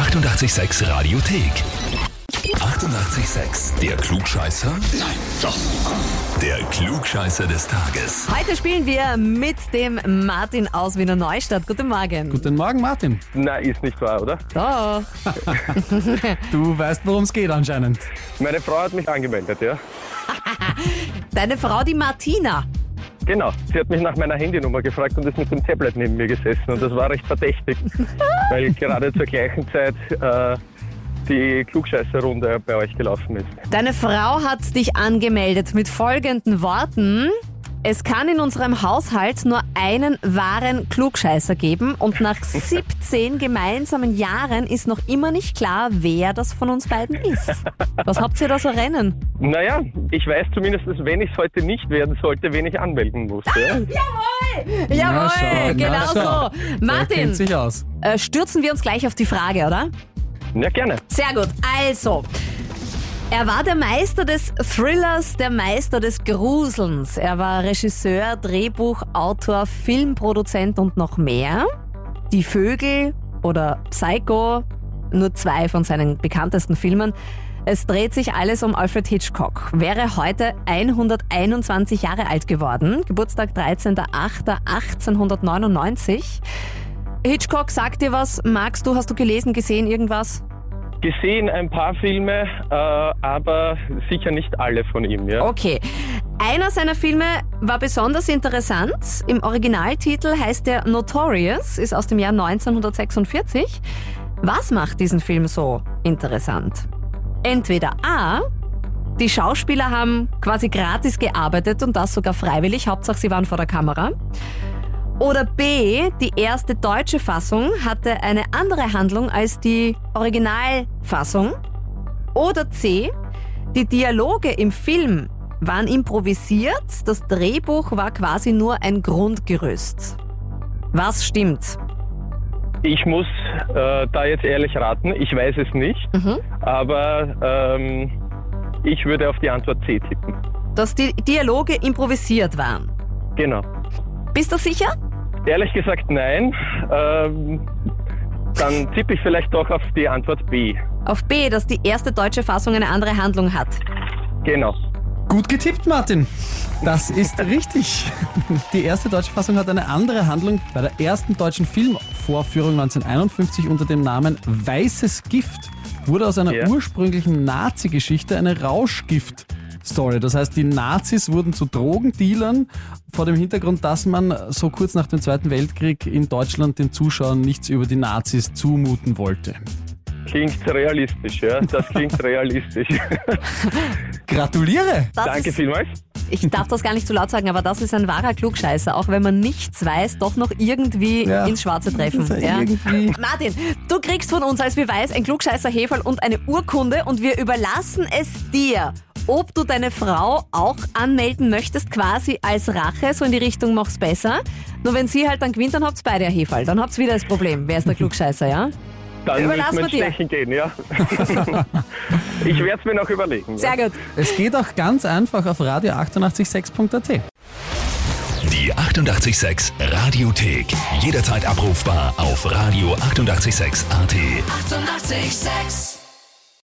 886 Radiothek. 88,6. Der Klugscheißer? Nein, doch. Der Klugscheißer des Tages. Heute spielen wir mit dem Martin aus Wiener Neustadt. Guten Morgen. Guten Morgen, Martin. Na, ist nicht wahr, oder? Doch. Du weißt, worum es geht anscheinend. Meine Frau hat mich angemeldet, ja? Deine Frau, die Martina. Genau. Sie hat mich nach meiner Handynummer gefragt und ist mit dem Tablet neben mir gesessen. Und das war recht verdächtig, weil gerade zur gleichen Zeit äh, die Klugscheißerrunde bei euch gelaufen ist. Deine Frau hat dich angemeldet mit folgenden Worten. Es kann in unserem Haushalt nur einen wahren Klugscheißer geben und nach 17 gemeinsamen Jahren ist noch immer nicht klar, wer das von uns beiden ist. Was habt ihr da so rennen? Naja, ich weiß zumindest, wenn ich es heute nicht werden sollte, wen ich anmelden muss. Ja? Jawohl, schau, genau na schau. so. Martin, kennt sich aus. äh, stürzen wir uns gleich auf die Frage, oder? ja, gerne. Sehr gut. Also, er war der Meister des Thrillers, der Meister des Gruselns. Er war Regisseur, Drehbuchautor, Filmproduzent und noch mehr. Die Vögel oder Psycho, nur zwei von seinen bekanntesten Filmen. Es dreht sich alles um Alfred Hitchcock. Wäre heute 121 Jahre alt geworden. Geburtstag 13.08.1899. Hitchcock sagt dir was? Magst du, hast du gelesen, gesehen, irgendwas? Gesehen ein paar Filme, äh, aber sicher nicht alle von ihm, ja? Okay. Einer seiner Filme war besonders interessant. Im Originaltitel heißt er Notorious, ist aus dem Jahr 1946. Was macht diesen Film so interessant? Entweder A, die Schauspieler haben quasi gratis gearbeitet und das sogar freiwillig, Hauptsache sie waren vor der Kamera. Oder B, die erste deutsche Fassung hatte eine andere Handlung als die Originalfassung. Oder C, die Dialoge im Film waren improvisiert, das Drehbuch war quasi nur ein Grundgerüst. Was stimmt? Ich muss äh, da jetzt ehrlich raten, ich weiß es nicht, Mhm. aber ähm, ich würde auf die Antwort C tippen. Dass die Dialoge improvisiert waren. Genau. Bist du sicher? Ehrlich gesagt nein. Ähm, dann tippe ich vielleicht doch auf die Antwort B. Auf B, dass die erste deutsche Fassung eine andere Handlung hat. Genau. Gut getippt, Martin. Das ist richtig. Die erste deutsche Fassung hat eine andere Handlung. Bei der ersten deutschen Filmvorführung 1951 unter dem Namen Weißes Gift wurde aus einer Ja. ursprünglichen Nazi-Geschichte eine Rauschgift-Story. Das heißt, die Nazis wurden zu Drogendealern vor dem Hintergrund, dass man so kurz nach dem Zweiten Weltkrieg in Deutschland den Zuschauern nichts über die Nazis zumuten wollte. Klingt realistisch, ja. Das klingt realistisch. Gratuliere! Das Danke vielmals. Ich darf das gar nicht zu laut sagen, aber das ist ein wahrer Klugscheißer. Auch wenn man nichts weiß, doch noch irgendwie Ja. ins Schwarze treffen. Ja. Martin, du kriegst von uns als Beweis ein klugscheißer Heferl und eine Urkunde und wir überlassen es dir, ob du deine Frau auch anmelden möchtest, quasi als Rache, so in die Richtung mach's besser. Nur wenn sie halt dann gewinnt, dann habt's beide ein Heferl. Dann habt's wieder das Problem. Wer ist der Klugscheißer, ja? Dann Überlassen müssen wir. Stechen gehen, ja. ich werde es mir noch überlegen. Sehr ja. gut. Es geht auch ganz einfach auf radio886.at. Die 88,6 Radiothek. Jederzeit abrufbar auf radio886.at. 88,6. Eighty-eight, sex.